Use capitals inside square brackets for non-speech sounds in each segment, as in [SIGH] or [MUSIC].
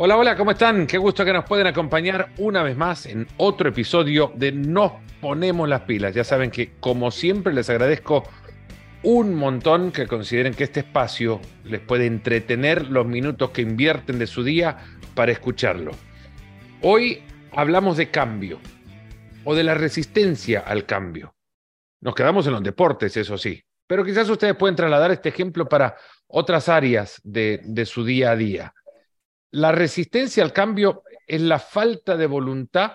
Hola, hola, ¿cómo están? Qué gusto que nos pueden acompañar una vez más en otro episodio de Nos Ponemos las Pilas. Ya saben que, como siempre, les agradezco un montón que consideren que este espacio les puede entretener los minutos que invierten de su día para escucharlo. Hoy hablamos de cambio o de la resistencia al cambio. Nos quedamos en los deportes, eso sí, pero quizás ustedes pueden trasladar este ejemplo para otras áreas de, de su día a día. La resistencia al cambio es la falta de voluntad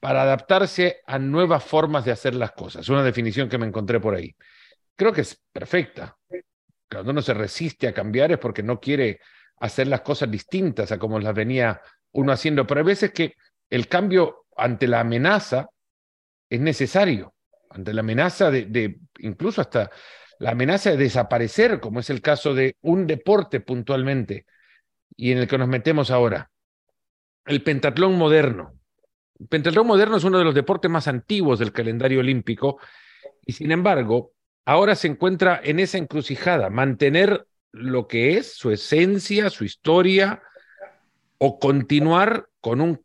para adaptarse a nuevas formas de hacer las cosas. Una definición que me encontré por ahí. Creo que es perfecta. Cuando uno se resiste a cambiar es porque no quiere hacer las cosas distintas a como las venía uno haciendo. Pero hay veces que el cambio ante la amenaza es necesario. Ante la amenaza de, de incluso hasta la amenaza de desaparecer, como es el caso de un deporte puntualmente y en el que nos metemos ahora. El pentatlón moderno. El pentatlón moderno es uno de los deportes más antiguos del calendario olímpico y sin embargo, ahora se encuentra en esa encrucijada, mantener lo que es su esencia, su historia, o continuar con un,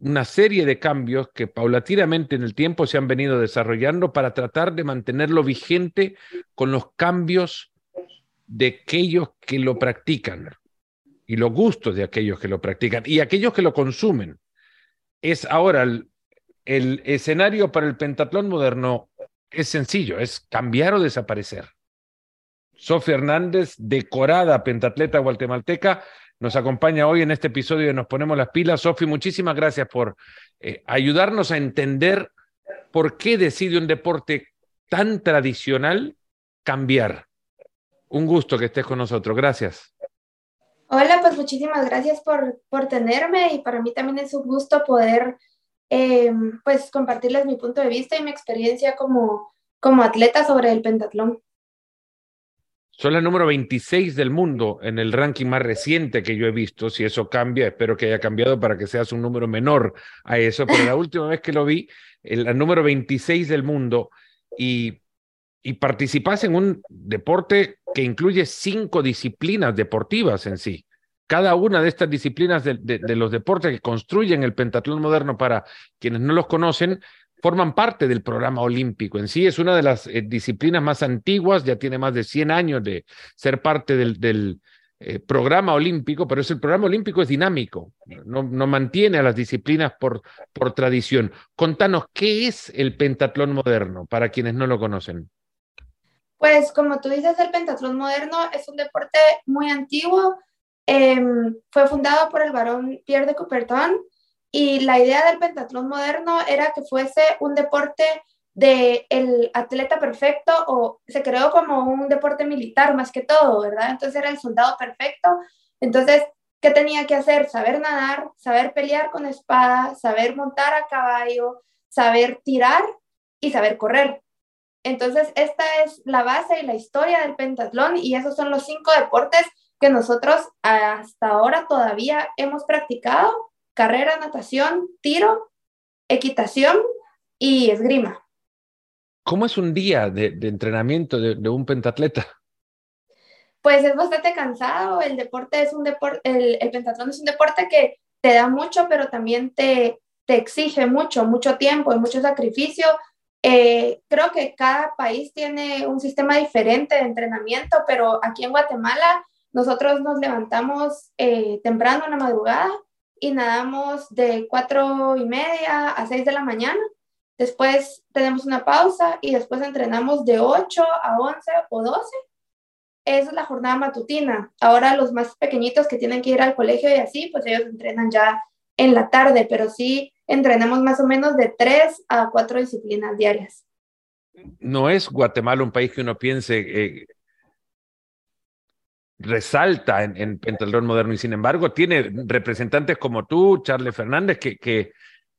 una serie de cambios que paulatinamente en el tiempo se han venido desarrollando para tratar de mantenerlo vigente con los cambios de aquellos que lo practican y los gustos de aquellos que lo practican y aquellos que lo consumen. Es ahora el, escenario para el pentatlón moderno es sencillo, es cambiar o desaparecer. Sofía Hernández, decorada pentatleta guatemalteca, nos acompaña hoy en este episodio de Nos Ponemos las Pilas. Sofi, muchísimas gracias por eh, ayudarnos a entender por qué decide un deporte tan tradicional cambiar. Un gusto que estés con nosotros. Gracias. Hola, pues muchísimas gracias por, por tenerme y para mí también es un gusto poder eh, pues compartirles mi punto de vista y mi experiencia como, como atleta sobre el pentatlón. Son la número 26 del mundo en el ranking más reciente que yo he visto. Si eso cambia, espero que haya cambiado para que seas un número menor a eso. Pero la [LAUGHS] última vez que lo vi, el, número 26 del mundo y, y participas en un deporte que incluye cinco disciplinas deportivas en sí. Cada una de estas disciplinas de, los deportes que construyen el pentatlón moderno para quienes no los conocen, forman parte del programa olímpico. En sí es una de las eh, disciplinas más antiguas, ya tiene más de 100 años de ser parte del, eh, programa olímpico, pero es el programa olímpico es dinámico, no, mantiene a las disciplinas por tradición. Contanos, ¿qué es el pentatlón moderno para quienes no lo conocen? Pues como tú dices, el pentatlón moderno es un deporte muy antiguo. Eh, fue fundado por el varón Pierre de Coubertin y la idea del pentatlón moderno era que fuese un deporte de el atleta perfecto o se creó como un deporte militar más que todo, ¿verdad? Entonces era el soldado perfecto. Entonces, ¿qué tenía que hacer? Saber nadar, saber pelear con espada, saber montar a caballo, saber tirar y saber correr. Entonces, esta es la base y la historia del pentatlón y esos son los cinco deportes que nosotros hasta ahora todavía hemos practicado carrera, natación, tiro, equitación y esgrima. ¿Cómo es un día de, de entrenamiento de, de, un pentatleta? Pues es bastante cansado, el deporte es un deporte, el, el, pentatlón es un deporte que te da mucho, pero también te, te exige mucho, mucho tiempo y mucho sacrificio. Eh, creo que cada país tiene un sistema diferente de entrenamiento, pero aquí en Guatemala nosotros nos levantamos eh, temprano en la madrugada y nadamos de cuatro y media a seis de la mañana. Después tenemos una pausa y después entrenamos de 8 a 11 o 12. Esa es la jornada matutina. Ahora los más pequeñitos que tienen que ir al colegio y así, pues ellos entrenan ya en la tarde, pero sí entrenamos más o menos de 3 a 4 disciplinas diarias. No es Guatemala un país que uno piense, eh, resalta en, en pentatlón moderno y sin embargo tiene representantes como tú, Charles Fernández, que, que,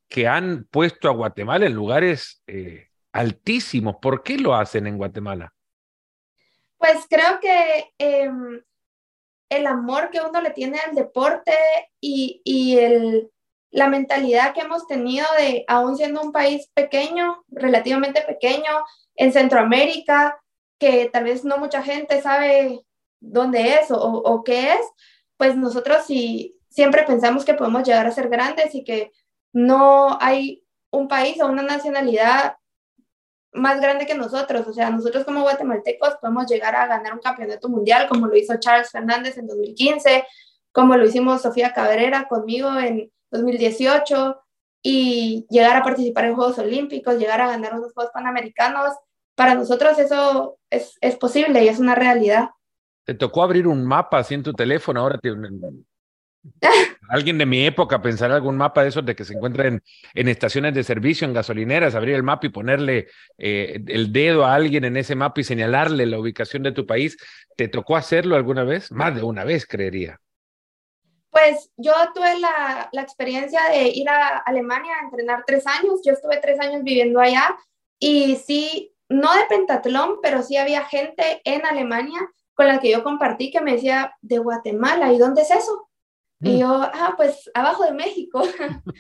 que han puesto a Guatemala en lugares eh, altísimos. ¿Por qué lo hacen en Guatemala? Pues creo que eh, el amor que uno le tiene al deporte y, y el, la mentalidad que hemos tenido de, aún siendo un país pequeño, relativamente pequeño, en Centroamérica, que tal vez no mucha gente sabe dónde es o, o, qué es, pues nosotros sí, siempre pensamos que podemos llegar a ser grandes y que no hay un país o una nacionalidad más grande que nosotros. O sea, nosotros como guatemaltecos podemos llegar a ganar un campeonato mundial como lo hizo Charles Fernández en 2015, como lo hicimos Sofía Cabrera conmigo en 2018 y llegar a participar en Juegos Olímpicos, llegar a ganar unos Juegos Panamericanos. Para nosotros eso es, es posible y es una realidad. ¿Te tocó abrir un mapa así en tu teléfono? Ahora te, [LAUGHS] Alguien de mi época pensará algún mapa de esos de que se encuentran en, estaciones de servicio, en gasolineras, abrir el mapa y ponerle eh, el dedo a alguien en ese mapa y señalarle la ubicación de tu país. ¿Te tocó hacerlo alguna vez? Más de una vez, creería. Pues yo tuve la, la experiencia de ir a Alemania a entrenar tres años. Yo estuve tres años viviendo allá y sí, no de pentatlón, pero sí había gente en Alemania con la que yo compartí que me decía, de Guatemala, ¿y dónde es eso? Y mm. yo, ah, pues abajo de México. [LAUGHS]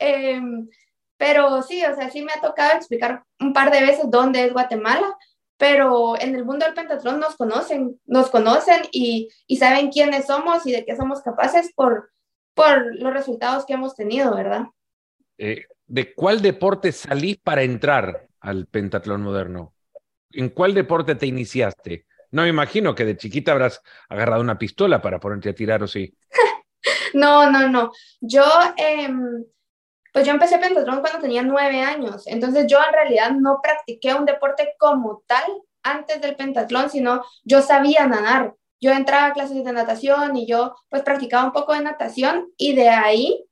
Em, pero sí, o sea, sí me ha tocado explicar un par de veces dónde es Guatemala, pero en el mundo del pentatlón nos conocen, nos conocen y, y saben quiénes somos y de qué somos capaces por, por los resultados que hemos tenido, ¿verdad? Eh, ¿De cuál deporte salís para entrar al pentatlón moderno? ¿En cuál deporte te iniciaste? No me imagino que de chiquita habrás agarrado una pistola para ponerte a tirar o sí. [LAUGHS] no, no, no. Yo, em, pues yo empecé pentatlón cuando tenía nueve años. Entonces yo en realidad no practiqué un deporte como tal antes del pentatlón, sino yo sabía nadar. Yo entraba a clases de natación y yo pues practicaba un poco de natación y de ahí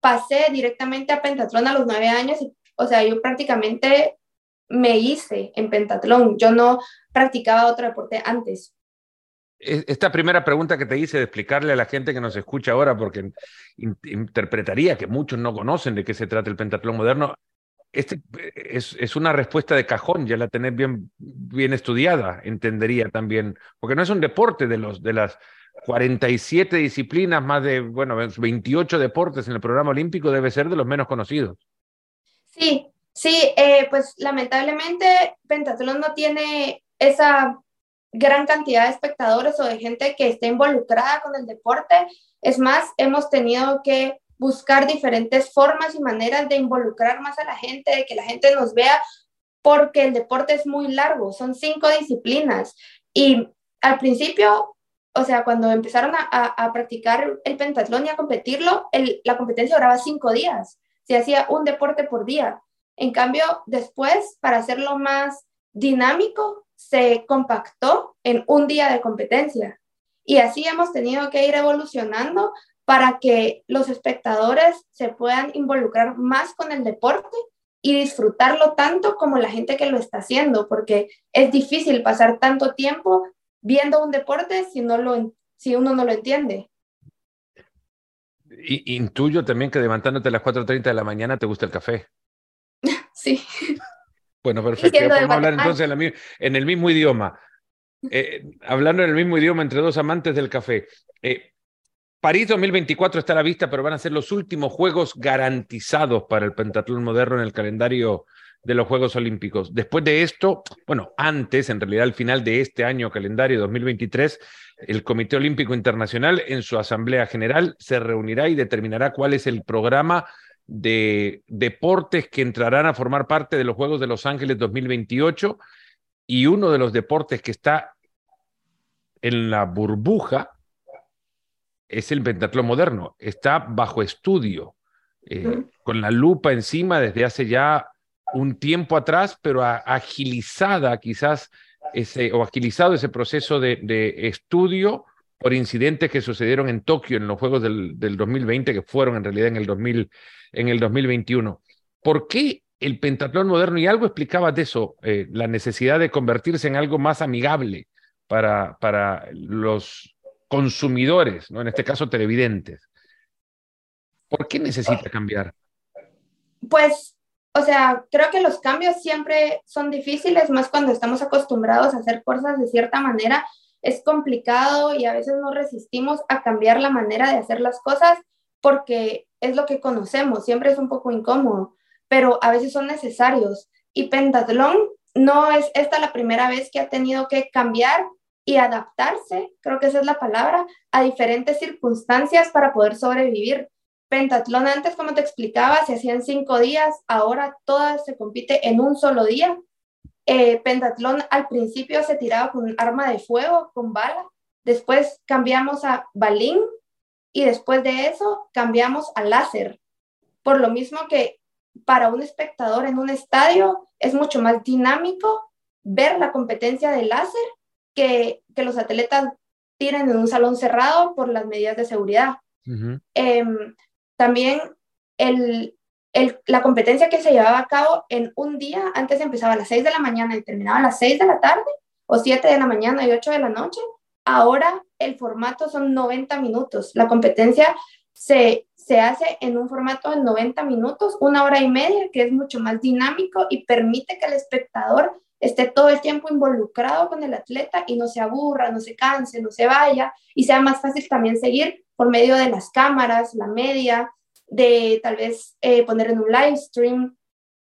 pasé directamente a pentatlón a los nueve años. o sea, yo prácticamente me hice en pentatlón. Yo no practicaba otro deporte antes. Esta primera pregunta que te hice de explicarle a la gente que nos escucha ahora, porque interpretaría que muchos no conocen de qué se trata el pentatlón moderno, este es, es, una respuesta de cajón, ya la tenés bien, bien estudiada, entendería también, porque no es un deporte de, los, de las 47 disciplinas, más de, bueno, 28 deportes en el programa olímpico, debe ser de los menos conocidos. Sí, sí, eh, pues lamentablemente Pentatlón no tiene esa gran cantidad de espectadores o de gente que esté involucrada con el deporte. Es más, hemos tenido que buscar diferentes formas y maneras de involucrar más a la gente, de que la gente nos vea, porque el deporte es muy largo, son cinco disciplinas. Y al principio, o sea, cuando empezaron a, practicar el pentatlón y a competirlo, la competencia duraba cinco días, se hacía un deporte por día. En cambio, después, para hacerlo más dinámico, se compactó en un día de competencia. Y así hemos tenido que ir evolucionando para que los espectadores se puedan involucrar más con el deporte y disfrutarlo tanto como la gente que lo está haciendo, porque es difícil pasar tanto tiempo viendo un deporte si, no lo, si uno no lo entiende. intuyo también que levantándote a las 4.30 de la mañana te gusta el café. [LAUGHS] sí. Bueno, perfecto. podemos hablar entonces en el mismo idioma. Eh, hablando en el mismo idioma entre dos amantes del café. Eh, París 2024 está a la vista, pero van a ser los últimos Juegos garantizados para el pentatlón moderno en el calendario de los Juegos Olímpicos. Después de esto, bueno, antes, en realidad al final de este año calendario 2023, el Comité Olímpico Internacional en su Asamblea General se reunirá y determinará cuál es el programa de deportes que entrarán a formar parte de los Juegos de Los Ángeles 2028 y uno de los deportes que está en la burbuja es el pentatlón moderno. Está bajo estudio, eh, con la lupa encima desde hace ya un tiempo atrás, pero agilizada quizás ese, o agilizado ese proceso de, de estudio por incidentes que sucedieron en Tokio en los Juegos del, 2020, que fueron en realidad en el, 2000, en el 2021. ¿Por qué el pentatlón moderno, y algo explicaba de eso, eh, la necesidad de convertirse en algo más amigable para, para los consumidores, ¿no? en este caso televidentes? ¿Por qué necesita cambiar? Pues, o sea, creo que los cambios siempre son difíciles, más cuando estamos acostumbrados a hacer cosas de cierta manera es complicado y a veces no resistimos a cambiar la manera de hacer las cosas porque es lo que conocemos, siempre es un poco incómodo, pero a veces son necesarios. Y Pentatlón no es esta la primera vez que ha tenido que cambiar y adaptarse, creo que esa es la palabra, a diferentes circunstancias para poder sobrevivir. Pentatlón antes, como te explicaba, se hacían cinco días, ahora todas se compite en un solo día. Eh, pentatlón al principio se tiraba con arma de fuego, con bala, después cambiamos a balín y después de eso cambiamos a láser. Por lo mismo que para un espectador en un estadio es mucho más dinámico ver la competencia de láser que, que los atletas tiren en un salón cerrado por las medidas de seguridad. Em, también el, el, la competencia que se llevaba a cabo en un día, antes empezaba a las 6 de la mañana y terminaba a las 6 de la tarde, o 7 de la mañana y 8 de la noche, ahora el formato son 90 minutos. La competencia se, se hace en un formato de 90 minutos, una hora y media, que es mucho más dinámico y permite que el espectador esté todo el tiempo involucrado con el atleta y no se aburra, no se canse, no se vaya y sea más fácil también seguir por medio de las cámaras, la media, de tal vez eh, poner en un live stream.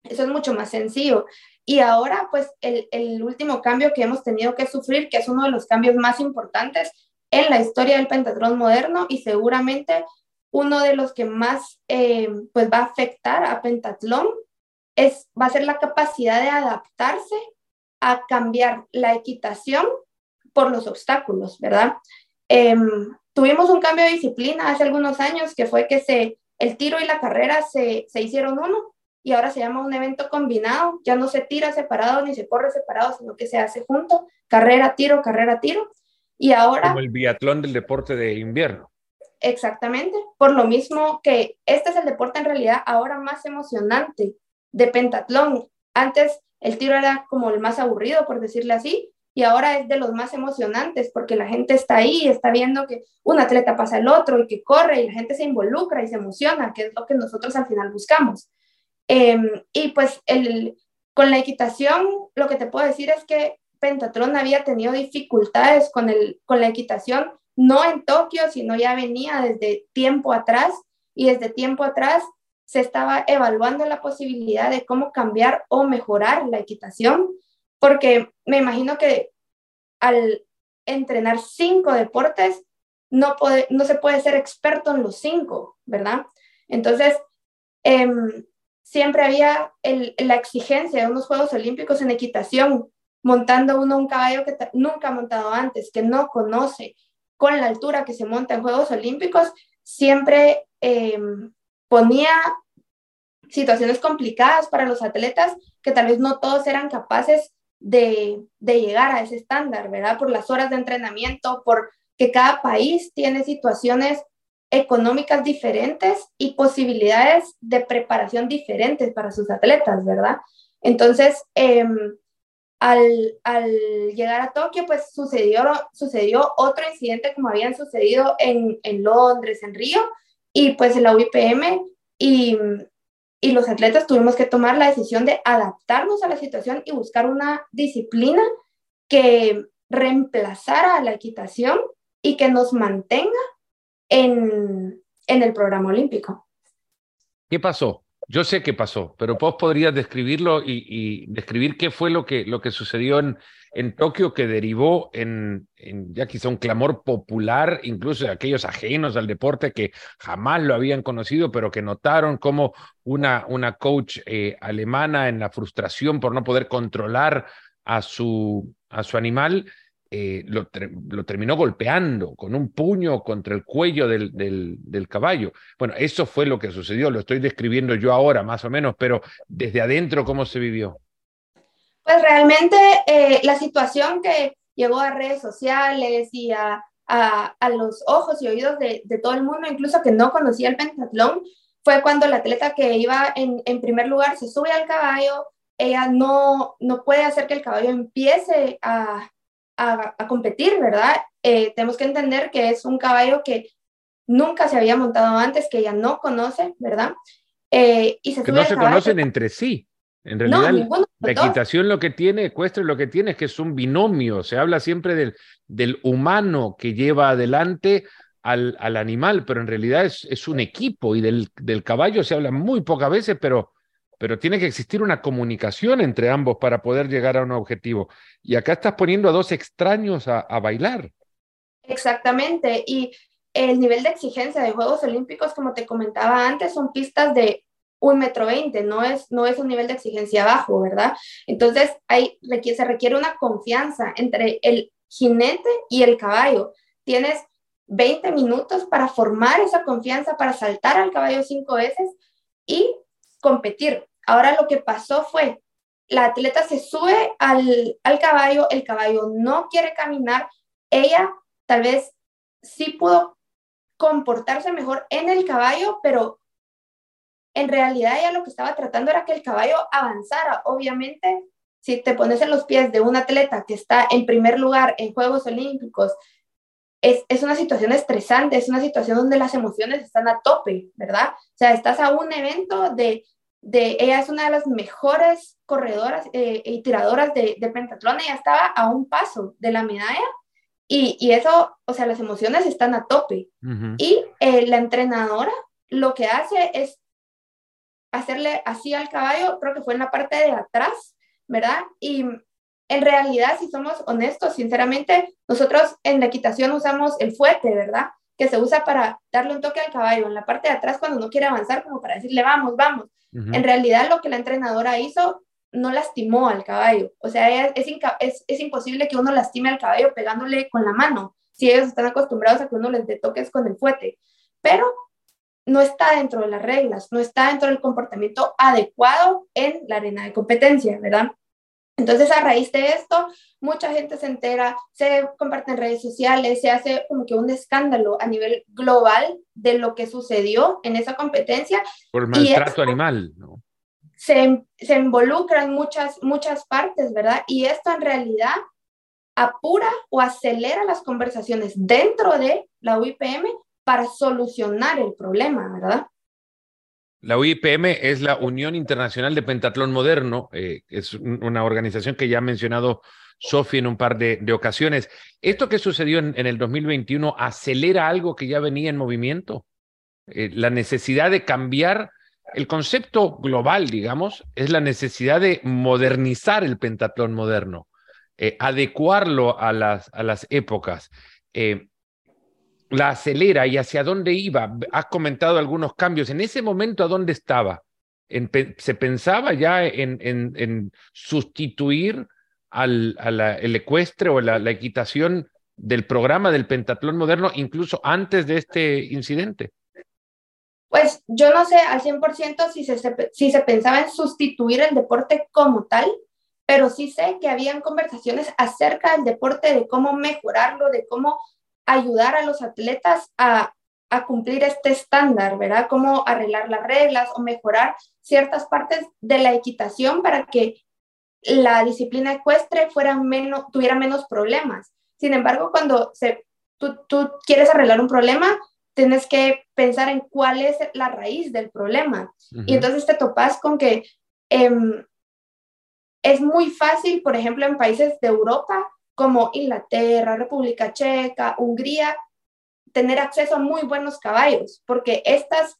Eso es mucho más sencillo. Y ahora, pues, el, el, último cambio que hemos tenido que sufrir, que es uno de los cambios más importantes en la historia del pentatlón moderno y seguramente uno de los que más eh, pues va a afectar a pentatlón, es, va a ser la capacidad de adaptarse a cambiar la equitación por los obstáculos, ¿verdad? Em, tuvimos un cambio de disciplina hace algunos años que fue que se, el tiro y la carrera se, se hicieron uno y ahora se llama un evento combinado, ya no se tira separado ni se corre separado, sino que se hace junto, carrera, tiro, carrera, tiro. Y ahora... Como el biatlón del deporte de invierno. Exactamente, por lo mismo que este es el deporte en realidad ahora más emocionante de pentatlón. Antes el tiro era como el más aburrido, por decirle así, y ahora es de los más emocionantes porque la gente está ahí, está viendo que un atleta pasa al otro y que corre y la gente se involucra y se emociona, que es lo que nosotros al final buscamos. Em, y pues el, con la equitación, lo que te puedo decir es que Pentatlón había tenido dificultades con, el, con la equitación, no en Tokio, sino ya venía desde tiempo atrás y desde tiempo atrás se estaba evaluando la posibilidad de cómo cambiar o mejorar la equitación, porque me imagino que al entrenar cinco deportes, no, puede, no se puede ser experto en los cinco, ¿verdad? Entonces, em, siempre había la exigencia de unos Juegos Olímpicos en equitación, montando uno un caballo que nunca ha montado antes, que no conoce, con la altura que se monta en Juegos Olímpicos, siempre em, ponía situaciones complicadas para los atletas que tal vez no todos eran capaces de, llegar a ese estándar, ¿verdad? Por las horas de entrenamiento, por que cada país tiene situaciones económicas diferentes y posibilidades de preparación diferentes para sus atletas, ¿verdad? Entonces, em, al, llegar a Tokio, pues sucedió, sucedió otro incidente como habían sucedido en, en Londres, en Río, y pues en la UIPM y, y los atletas tuvimos que tomar la decisión de adaptarnos a la situación y buscar una disciplina que reemplazara la equitación y que nos mantenga en, en el programa olímpico. ¿Qué pasó? Yo sé qué pasó, pero vos podrías describirlo y, describir qué fue lo que, lo que sucedió en, en Tokio que derivó en, en, ya quizá un clamor popular, incluso de aquellos ajenos al deporte que jamás lo habían conocido, pero que notaron como una, una coach eh, alemana en la frustración por no poder controlar a su, a su animal, eh, lo, terminó golpeando con un puño contra el cuello del, del, caballo. Bueno, eso fue lo que sucedió, lo estoy describiendo yo ahora más o menos, pero desde adentro, ¿cómo se vivió? Pues realmente eh, la situación que llegó a redes sociales y a, a, los ojos y oídos de, de, todo el mundo, incluso que no conocía el pentatlón, fue cuando la atleta que iba en, en primer lugar se sube al caballo, ella no, no puede hacer que el caballo empiece a, a, competir, ¿verdad? Eh, tenemos que entender que es un caballo que nunca se había montado antes, que ella no conoce, ¿verdad? Eh, y se que no se conocen entre sí. En realidad, la equitación lo que tiene, ecuestre lo que tiene es que es un binomio. Se habla siempre del, del humano que lleva adelante al, al animal, pero en realidad es, es un equipo y del, del caballo se habla muy pocas veces, pero pero tiene que existir una comunicación entre ambos para poder llegar a un objetivo. Y acá estás poniendo a dos extraños a, bailar. Exactamente. Y el nivel de exigencia de Juegos Olímpicos, como te comentaba antes, son pistas de un metro veinte, no es, no es un nivel de exigencia bajo, ¿verdad? Entonces, ahí se requiere una confianza entre el jinete y el caballo. Tienes 20 minutos para formar esa confianza, para saltar al caballo cinco veces y competir. Ahora lo que pasó fue, la atleta se sube al, al caballo, el caballo no quiere caminar, ella tal vez sí pudo comportarse mejor en el caballo, pero en realidad ella lo que estaba tratando era que el caballo avanzara. Obviamente, si te pones en los pies de un atleta que está en primer lugar en Juegos Olímpicos, es, una situación estresante, es una situación donde las emociones están a tope, ¿verdad? O sea, estás a un evento de, de ella es una de las mejores corredoras eh, y tiradoras de, de pentatlón, ella estaba a un paso de la medalla y, y eso, o sea, las emociones están a tope. Y eh, la entrenadora lo que hace es hacerle así al caballo, creo que fue en la parte de atrás, ¿verdad? Y en realidad, si somos honestos, sinceramente, nosotros en la equitación usamos el fuete, ¿verdad? Que se usa para darle un toque al caballo en la parte de atrás cuando no quiere avanzar, como para decirle, vamos, vamos. En realidad, lo que la entrenadora hizo no lastimó al caballo. O sea, es, es, es, imposible que uno lastime al caballo pegándole con la mano, si ellos están acostumbrados a que uno les dé toques con el fuete. Pero no está dentro de las reglas, no está dentro del comportamiento adecuado en la arena de competencia, ¿verdad? Entonces, a raíz de esto, mucha gente se entera, se comparte en redes sociales, se hace como que un escándalo a nivel global de lo que sucedió en esa competencia. Por maltrato animal, ¿no? Se, se involucra en muchas, muchas partes, ¿verdad? Y esto en realidad apura o acelera las conversaciones dentro de la UIPM para solucionar el problema, ¿verdad? La UIPM es la Unión Internacional de Pentatlón Moderno, eh, es una organización que ya ha mencionado Sofía en un par de, ocasiones. ¿Esto que sucedió en, el 2021 acelera algo que ya venía en movimiento? Eh, la necesidad de cambiar el concepto global, digamos, es la necesidad de modernizar el pentatlón moderno, eh, adecuarlo a las, a las épocas la acelera y hacia dónde iba. Has comentado algunos cambios. En ese momento, ¿a dónde estaba? ¿Se pensaba ya en, sustituir al, el ecuestre o la, equitación del programa del pentatlón moderno incluso antes de este incidente? Pues yo no sé al 100% si se, si se pensaba en sustituir el deporte como tal, pero sí sé que habían conversaciones acerca del deporte, de cómo mejorarlo, de cómo ayudar a los atletas a, cumplir este estándar, ¿verdad? Cómo arreglar las reglas o mejorar ciertas partes de la equitación para que la disciplina ecuestre fuera menos, tuviera menos problemas. Sin embargo, cuando se, tú, quieres arreglar un problema, tienes que pensar en cuál es la raíz del problema. Y entonces te topas con que em, es muy fácil, por ejemplo, en países de Europa, como Inglaterra, República Checa, Hungría, tener acceso a muy buenos caballos, porque estas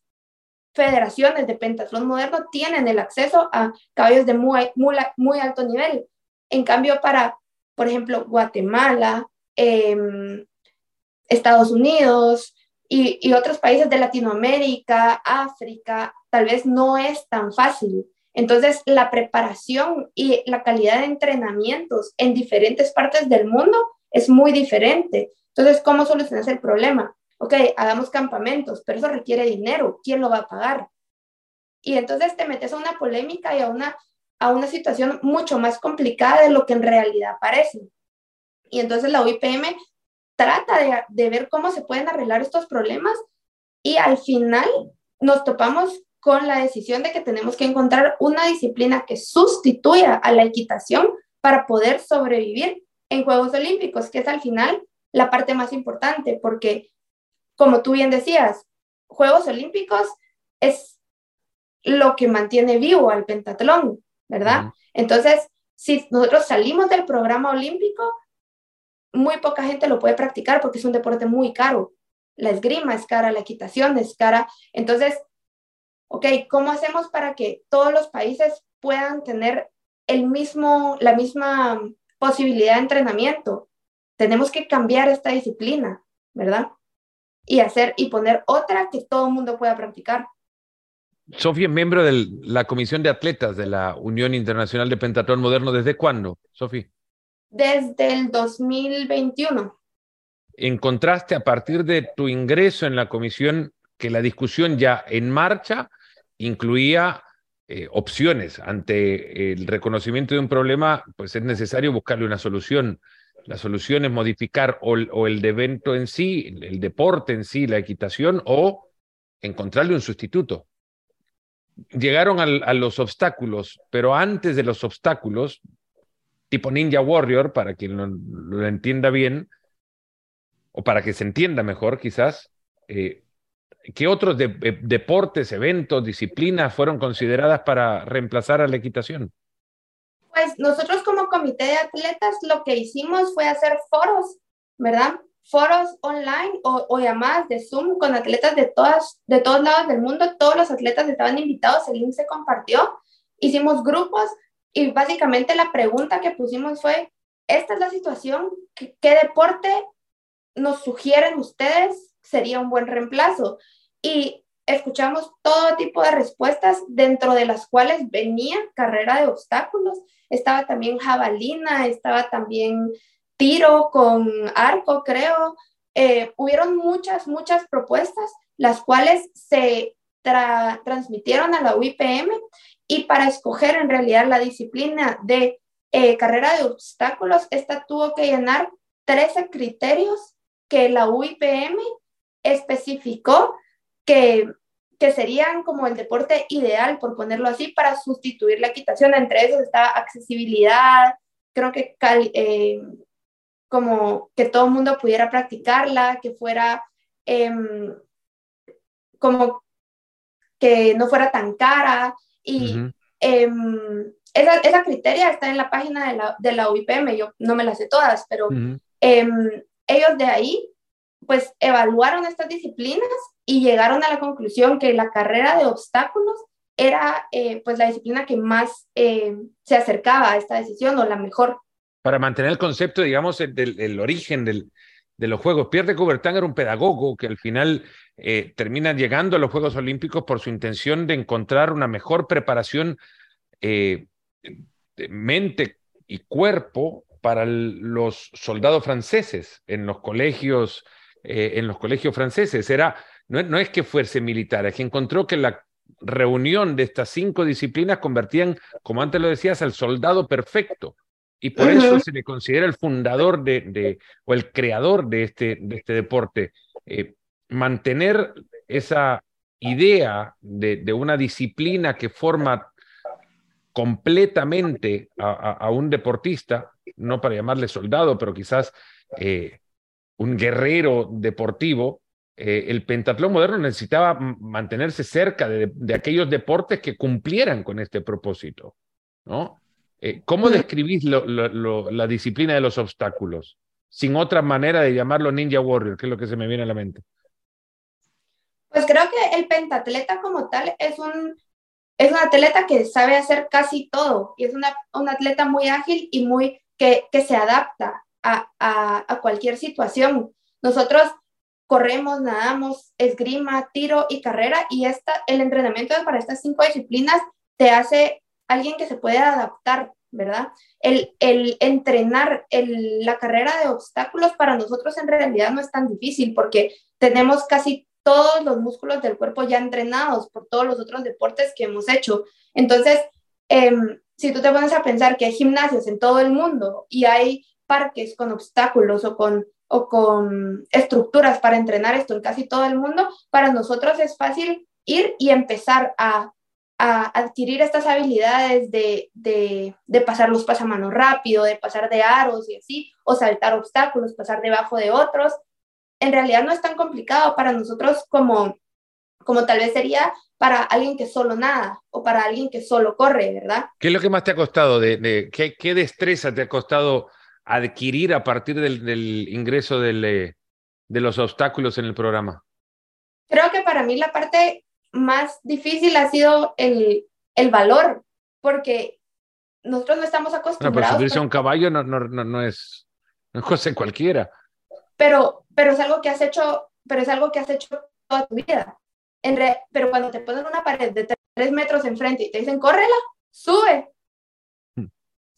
federaciones de pentatlón moderno tienen el acceso a caballos de muy, muy, alto nivel. En cambio, para, por ejemplo, Guatemala, em, Estados Unidos y, y otros países de Latinoamérica, África, tal vez no es tan fácil. Entonces, la preparación y la calidad de entrenamientos en diferentes partes del mundo es muy diferente. Entonces, ¿cómo solucionas el problema? Ok, hagamos campamentos, pero eso requiere dinero. ¿Quién lo va a pagar? Y entonces te metes a una polémica y a una, a una situación mucho más complicada de lo que en realidad parece. Y entonces la UIPM trata de, de ver cómo se pueden arreglar estos problemas y al final nos topamos con la decisión de que tenemos que encontrar una disciplina que sustituya a la equitación para poder sobrevivir en Juegos Olímpicos, que es al final la parte más importante, porque como tú bien decías, Juegos Olímpicos es lo que mantiene vivo al pentatlón, ¿verdad? Entonces, si nosotros salimos del programa olímpico, muy poca gente lo puede practicar porque es un deporte muy caro. La esgrima es cara, la equitación es cara. Entonces, ok, ¿cómo hacemos para que todos los países puedan tener el mismo, la misma posibilidad de entrenamiento? Tenemos que cambiar esta disciplina, ¿verdad? Y hacer y poner otra que todo el mundo pueda practicar. Sofía es miembro de la Comisión de Atletas de la Unión Internacional de Pentatlón Moderno. ¿Desde cuándo, Sofía? Desde el 2021. ¿Encontraste a partir de tu ingreso en la comisión que la discusión ya en marcha incluía eh, opciones ante el reconocimiento de un problema, pues es necesario buscarle una solución. La solución es modificar o, el evento en sí, el deporte en sí, la equitación, o encontrarle un sustituto. Llegaron a los obstáculos, pero antes de los obstáculos, tipo Ninja Warrior, para quien lo, entienda bien, o para que se entienda mejor quizás, eh, ¿Qué otros deportes, eventos, disciplinas fueron consideradas para reemplazar a la equitación? Pues nosotros como comité de atletas lo que hicimos fue hacer foros, ¿verdad? Foros online o, llamadas de Zoom con atletas de, todas, de todos lados del mundo. Todos los atletas estaban invitados, el link se compartió. Hicimos grupos y básicamente la pregunta que pusimos fue, esta es la situación, qué deporte nos sugieren ustedes sería un buen reemplazo? y escuchamos todo tipo de respuestas dentro de las cuales venía carrera de obstáculos, estaba también jabalina, estaba también tiro con arco, creo. Eh, hubieron muchas, muchas propuestas, las cuales se transmitieron a la UIPM y para escoger en realidad la disciplina de eh, carrera de obstáculos, esta tuvo que llenar 13 criterios que la UIPM especificó que, que serían como el deporte ideal, por ponerlo así, para sustituir la equitación. Entre esos está accesibilidad, creo que eh, como que todo el mundo pudiera practicarla, que fuera em, como que no fuera tan cara y em, esa, esa, criteria está en la página de la, de la UIPM, yo no me la sé todas, pero em, ellos de ahí pues evaluaron estas disciplinas y llegaron a la conclusión que la carrera de obstáculos era eh, pues la disciplina que más eh, se acercaba a esta decisión o la mejor. Para mantener el concepto, digamos, del, origen del, de los Juegos. Pierre de Coubertin era un pedagogo que al final eh, termina llegando a los Juegos Olímpicos por su intención de encontrar una mejor preparación de mente y cuerpo para los soldados franceses en los colegios en los colegios franceses. Era no, es que fuese militar, es que encontró que la reunión de estas cinco disciplinas convertían, como antes lo decías, al soldado perfecto. Y por eso se le considera el fundador de, o el creador de este, de este deporte. Eh, mantener esa idea de, una disciplina que forma completamente a, un deportista, no para llamarle soldado, pero quizás eh, un guerrero deportivo, eh, el pentatlón moderno necesitaba mantenerse cerca de, aquellos deportes que cumplieran con este propósito. ¿no? Eh, ¿Cómo describís la disciplina de los obstáculos? Sin otra manera de llamarlo Ninja Warrior, que es lo que se me viene a la mente. Pues creo que el pentatleta como tal es un, es un atleta que sabe hacer casi todo y es una, un atleta muy ágil y muy que, que se adapta a, cualquier situación. Nosotros corremos, nadamos, esgrima, tiro y carrera. Y esta, el entrenamiento para estas cinco disciplinas te hace alguien que se puede adaptar, ¿verdad? El, el entrenar el, la carrera de obstáculos para nosotros en realidad no es tan difícil porque tenemos casi todos los músculos del cuerpo ya entrenados por todos los otros deportes que hemos hecho. Entonces, em, si tú te pones a pensar que hay gimnasios en todo el mundo y hay parques con obstáculos o con o con estructuras para entrenar esto en casi todo el mundo, para nosotros es fácil ir y empezar a, adquirir estas habilidades de, de, pasar los pasamanos rápido, de pasar de aros y así, o saltar obstáculos, pasar debajo de otros. En realidad no es tan complicado para nosotros como, como tal vez sería para alguien que solo nada o para alguien que solo corre, ¿verdad? ¿Qué es lo que más te ha costado? De, ¿qué, ¿Qué destreza te ha costado? Adquirir a partir del, ingreso eh, de los obstáculos en el programa? Creo que para mí la parte más difícil ha sido el, el valor, porque nosotros no estamos acostumbrados. No, pero subirse a un caballo no, no, no, no es, no es cosa cualquiera. Pero, pero es algo que has hecho, pero es algo que has hecho toda tu vida. En pero cuando te ponen una pared de tres metros enfrente y te dicen, córrela, sube. Hmm.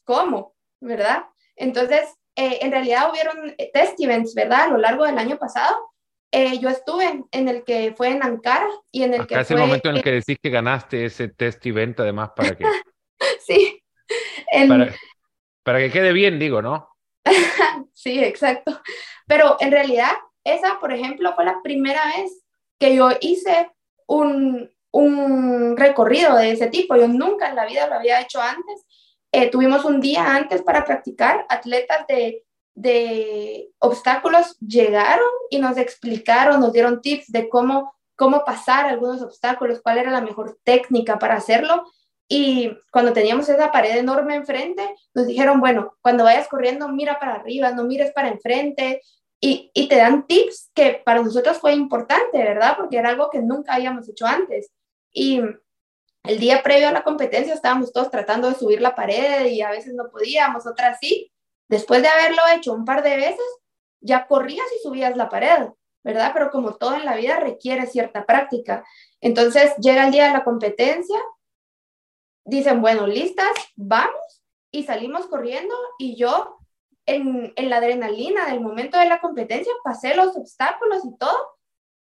¿Cómo? ¿Verdad? Entonces, eh, en realidad hubieron test events, ¿verdad? A lo largo del año pasado. Eh, yo estuve en el que fue en Ankara y en el que es el momento en el que decís que ganaste ese test event, además, para que... [LAUGHS] sí. Para, para que quede bien, digo, ¿no? [LAUGHS] sí, exacto. Pero en realidad, esa, por ejemplo, fue la primera vez que yo hice un, un recorrido de ese tipo. Yo nunca en la vida lo había hecho antes. Eh, tuvimos un día antes para practicar. Atletas de, de obstáculos llegaron y nos explicaron, nos dieron tips de cómo, cómo pasar algunos obstáculos, cuál era la mejor técnica para hacerlo. Y cuando teníamos esa pared enorme enfrente, nos dijeron, bueno, cuando vayas corriendo, mira para arriba, no mires para enfrente. Y, y te dan tips que para nosotros fue importante, ¿verdad? Porque era algo que nunca habíamos hecho antes. Y el día previo a la competencia estábamos todos tratando de subir la pared y a veces no podíamos, otras sí. Después de haberlo hecho un par de veces, ya corrías y subías la pared, ¿verdad? Pero como todo en la vida requiere cierta práctica. Entonces llega el día de la competencia dicen, bueno, listas, vamos, y salimos corriendo y yo en, en, la adrenalina del momento de la competencia pasé los obstáculos y todo,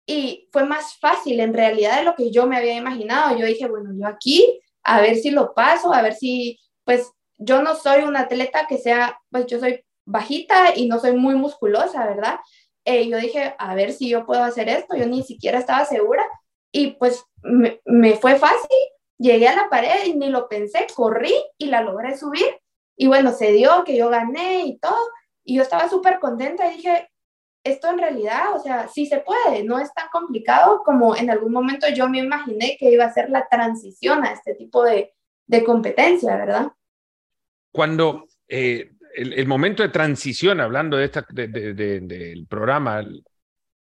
y fue más fácil en realidad de lo que yo me había imaginado. Yo dije, bueno, yo aquí, a ver si lo paso, a ver si, pues yo no soy una atleta que sea, pues yo soy bajita y no soy muy musculosa, ¿verdad? Eh, yo dije, a ver si yo puedo hacer esto, yo ni siquiera estaba segura y pues me, me fue fácil llegué a la pared y ni lo pensé, corrí y la logré subir. Y bueno, se dio que yo gané y todo. Y yo estaba súper contenta y dije, esto en realidad, o sea, sí se puede, no es tan complicado como en algún momento yo me imaginé que iba a ser la transición a este tipo de, de competencia, ¿verdad? Cuando eh, el, momento de transición, hablando de esta, del programa,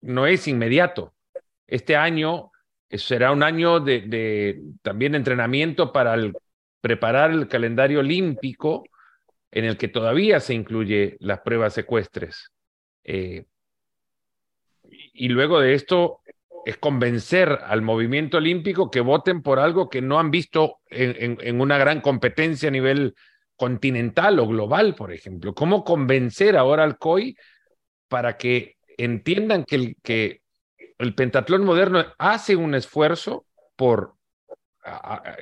no es inmediato. Este año será un año de, de también entrenamiento para preparar el calendario olímpico en el que todavía se incluye las pruebas secuestres. Eh, y luego de esto es convencer al movimiento olímpico que voten por algo que no han visto en, en, una gran competencia a nivel continental o global, por ejemplo. ¿Cómo convencer ahora al COI para que entiendan que, el, que el pentatlón moderno hace un esfuerzo por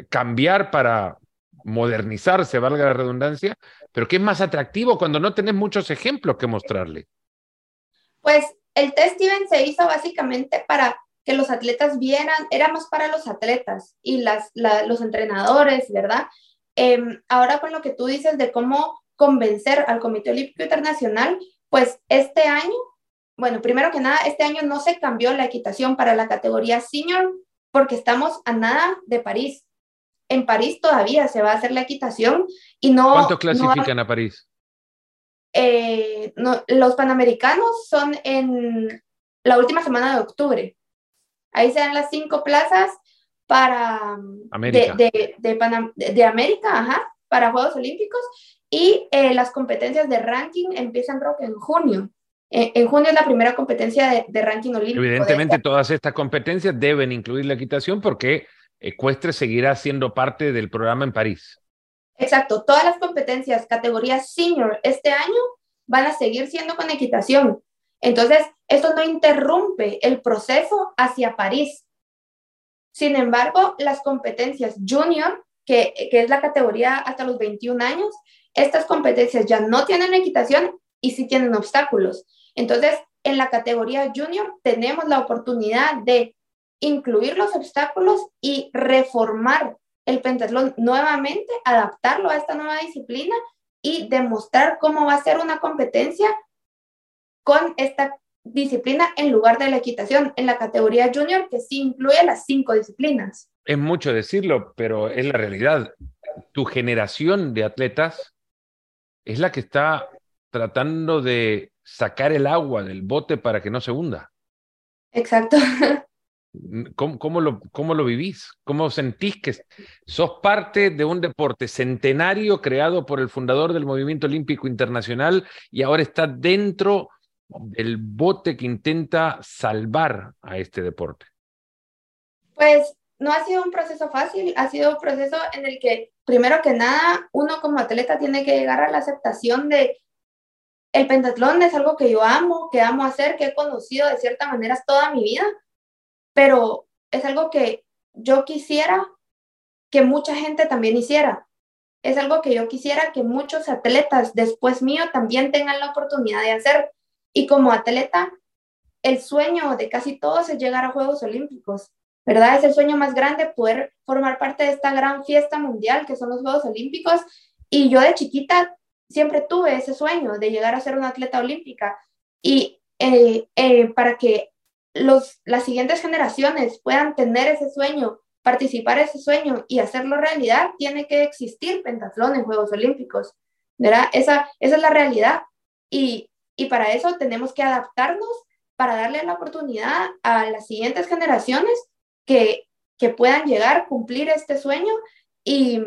cambiar para modernizarse, valga la redundancia, pero que es más atractivo cuando no tenés muchos ejemplos que mostrarle. Pues el test event se hizo básicamente para que los atletas vieran, era más para los atletas y las, los entrenadores, ¿verdad? Em, ahora con lo que tú dices de cómo convencer al Comité Olímpico Internacional, pues este año bueno, primero que nada, este año no se cambió la equitación para la categoría senior porque estamos a nada de París. En París todavía se va a hacer la equitación y no... ¿Cuántos clasifican a París? Eh, los panamericanos son en la última semana de octubre. Ahí se dan las cinco plazas para América. De, de, América, ajá, para Juegos Olímpicos y eh, las competencias de ranking empiezan creo que en junio. En, junio es la primera competencia de, ranking olímpico. Evidentemente todas estas competencias deben incluir la equitación porque Ecuestre seguirá siendo parte del programa en París. Exacto, todas las competencias categoría senior este año van a seguir siendo con equitación. Entonces, esto no interrumpe el proceso hacia París. Sin embargo, las competencias junior, que, que es la categoría hasta los 21 años, estas competencias ya no tienen equitación y sí tienen obstáculos. Entonces, en la categoría junior tenemos la oportunidad de incluir los obstáculos y reformar el pentatlón nuevamente, adaptarlo a esta nueva disciplina y demostrar cómo va a ser una competencia con esta disciplina en lugar de la equitación en la categoría junior que sí incluye las cinco disciplinas. Es mucho decirlo, pero es la realidad. Tu generación de atletas es la que está tratando de sacar el agua del bote para que no se hunda. Exacto. [LAUGHS] ¿Cómo, lo, ¿Cómo lo vivís? ¿Cómo sentís que sos parte de un deporte centenario creado por el fundador del Movimiento Olímpico Internacional y ahora está dentro del bote que intenta salvar a este deporte? Pues no ha sido un proceso fácil, ha sido un proceso en el que, primero que nada, uno como atleta tiene que llegar a la aceptación de el pentatlón es algo que yo amo, que amo hacer, que he conocido de cierta manera toda mi vida pero es algo que yo quisiera que mucha gente también hiciera. Es algo que yo quisiera que muchos atletas después mío también tengan la oportunidad de hacer. Y como atleta, el sueño de casi todos es llegar a Juegos Olímpicos, ¿verdad? Es el sueño más grande poder formar parte de esta gran fiesta mundial que son los Juegos Olímpicos. Y yo de chiquita siempre tuve ese sueño de llegar a ser una atleta olímpica. Y eh, eh, para que las siguientes generaciones puedan tener ese sueño, participar ese sueño y hacerlo realidad, tiene que existir pentatlón en Juegos Olímpicos, ¿verdad? Esa, esa es la realidad. Y, y para eso tenemos que adaptarnos para darle la oportunidad a las siguientes generaciones que, que puedan llegar, cumplir este sueño y,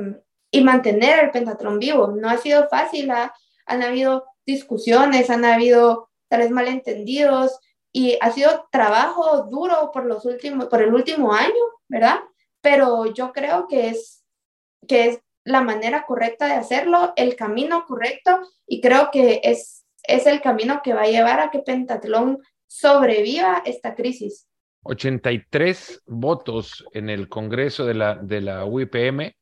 y mantener el pentatlón vivo. No ha sido fácil, han habido discusiones, han habido tal vez malentendidos, y ha sido trabajo duro por, los últimos, por el último año, ¿verdad? Pero yo creo que es, que es la manera correcta de hacerlo, el camino correcto, y creo que es, es el camino que va a llevar a que Pentatlón sobreviva esta crisis. 83 votos en el Congreso de la, de la UIPM,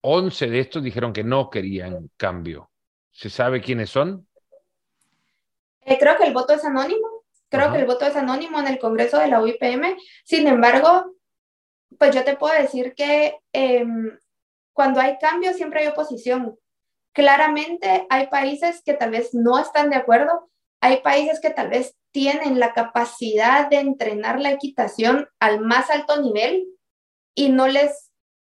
11 eh, de estos dijeron que no querían cambio. ¿Se sabe quiénes son? Eh, creo que el voto es anónimo. Creo que el voto es anónimo en el Congreso de la UIPM. Sin embargo, pues yo te puedo decir que em, cuando hay cambio siempre hay oposición. Claramente hay países que tal vez no están de acuerdo, hay países que tal vez tienen la capacidad de entrenar la equitación al más alto nivel y no les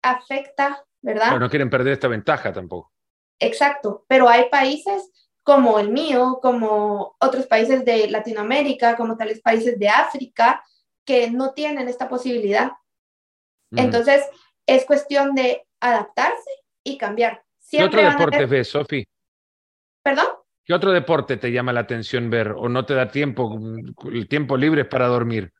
afecta, ¿verdad? Pero no quieren perder esta ventaja tampoco. Exacto, pero hay países como el mío, como otros países de Latinoamérica, como tales países de África, que no tienen esta posibilidad. Entonces, es cuestión de adaptarse y cambiar. ¿Qué otro deporte ves, Sofi? ¿Perdón? ¿Qué otro deporte te llama la atención ver o no te da tiempo, el tiempo libre para dormir?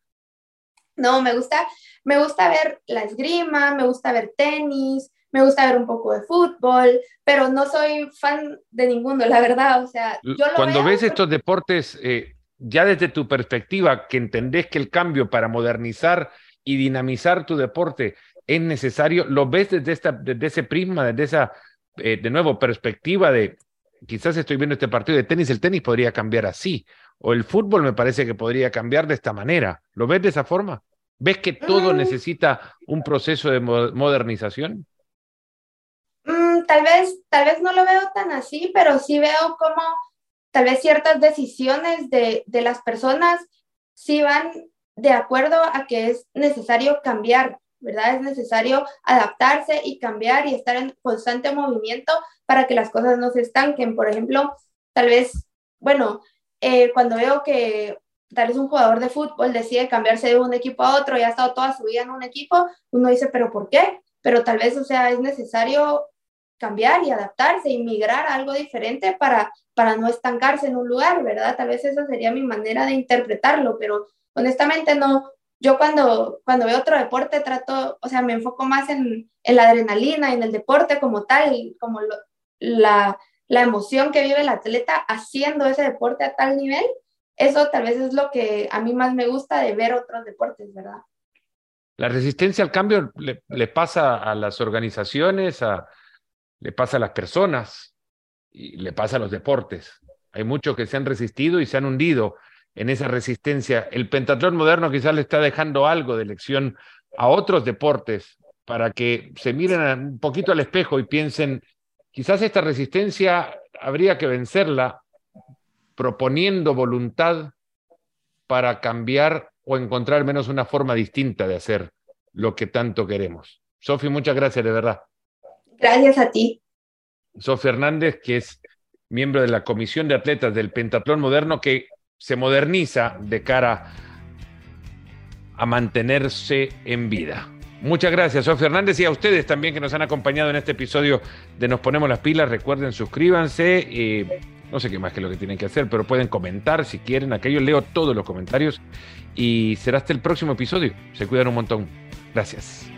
No, me gusta, me gusta ver la esgrima, me gusta ver tenis, me gusta ver un poco de fútbol, pero no soy fan de ninguno, la verdad. O sea, yo Cuando ves estos deportes, eh, ya desde tu perspectiva, que entendés que el cambio para modernizar y dinamizar tu deporte es necesario, ¿lo ves desde, esta, desde ese prisma, desde esa, eh, de nuevo, perspectiva de, quizás estoy viendo este partido de tenis, el tenis podría cambiar así, o el fútbol me parece que podría cambiar de esta manera. ¿Lo ves de esa forma? ¿Ves que todo mm. necesita un proceso de modernización? Tal vez, tal vez no lo veo tan así, pero sí veo como tal vez ciertas decisiones de, de las personas sí van de acuerdo a que es necesario cambiar, ¿verdad? Es necesario adaptarse y cambiar y estar en constante movimiento para que las cosas no se estanquen. Por ejemplo, tal vez, bueno, eh, cuando veo que tal vez un jugador de fútbol decide cambiarse de un equipo a otro y ha estado toda su vida en un equipo, uno dice, pero ¿por qué? Pero tal vez, o sea, es necesario cambiar y adaptarse y migrar a algo diferente para, para no estancarse en un lugar, ¿verdad? Tal vez esa sería mi manera de interpretarlo, pero honestamente no. Yo cuando, cuando veo otro deporte trato, o sea, me enfoco más en, en la adrenalina, en el deporte como tal, como la, la emoción que vive el atleta haciendo ese deporte a tal nivel. Eso tal vez es lo que a mí más me gusta de ver otros deportes, ¿verdad? La resistencia al cambio le, le pasa a las organizaciones, a, le pasa a las personas y le pasa a los deportes. Hay muchos que se han resistido y se han hundido en esa resistencia. El pentatlón moderno quizás le está dejando algo de lección a otros deportes para que se miren un poquito al espejo y piensen, quizás esta resistencia habría que vencerla proponiendo voluntad para cambiar o encontrar menos una forma distinta de hacer lo que tanto queremos. Sofi, muchas gracias, de verdad. Gracias a ti. Sofía Hernández, que es miembro de la Comisión de Atletas del Pentatlón Moderno, que se moderniza de cara a mantenerse en vida. Muchas gracias, Sofía Hernández, y a ustedes también que nos han acompañado en este episodio de Nos Ponemos las Pilas. Recuerden, suscríbanse. No sé qué más que lo que tienen que hacer, pero pueden comentar si quieren. Aquello leo todos los comentarios. Y será hasta el próximo episodio. Se cuidan un montón. Gracias.